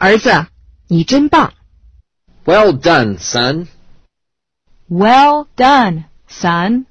儿子，你真棒！Well done, son. Well done, son.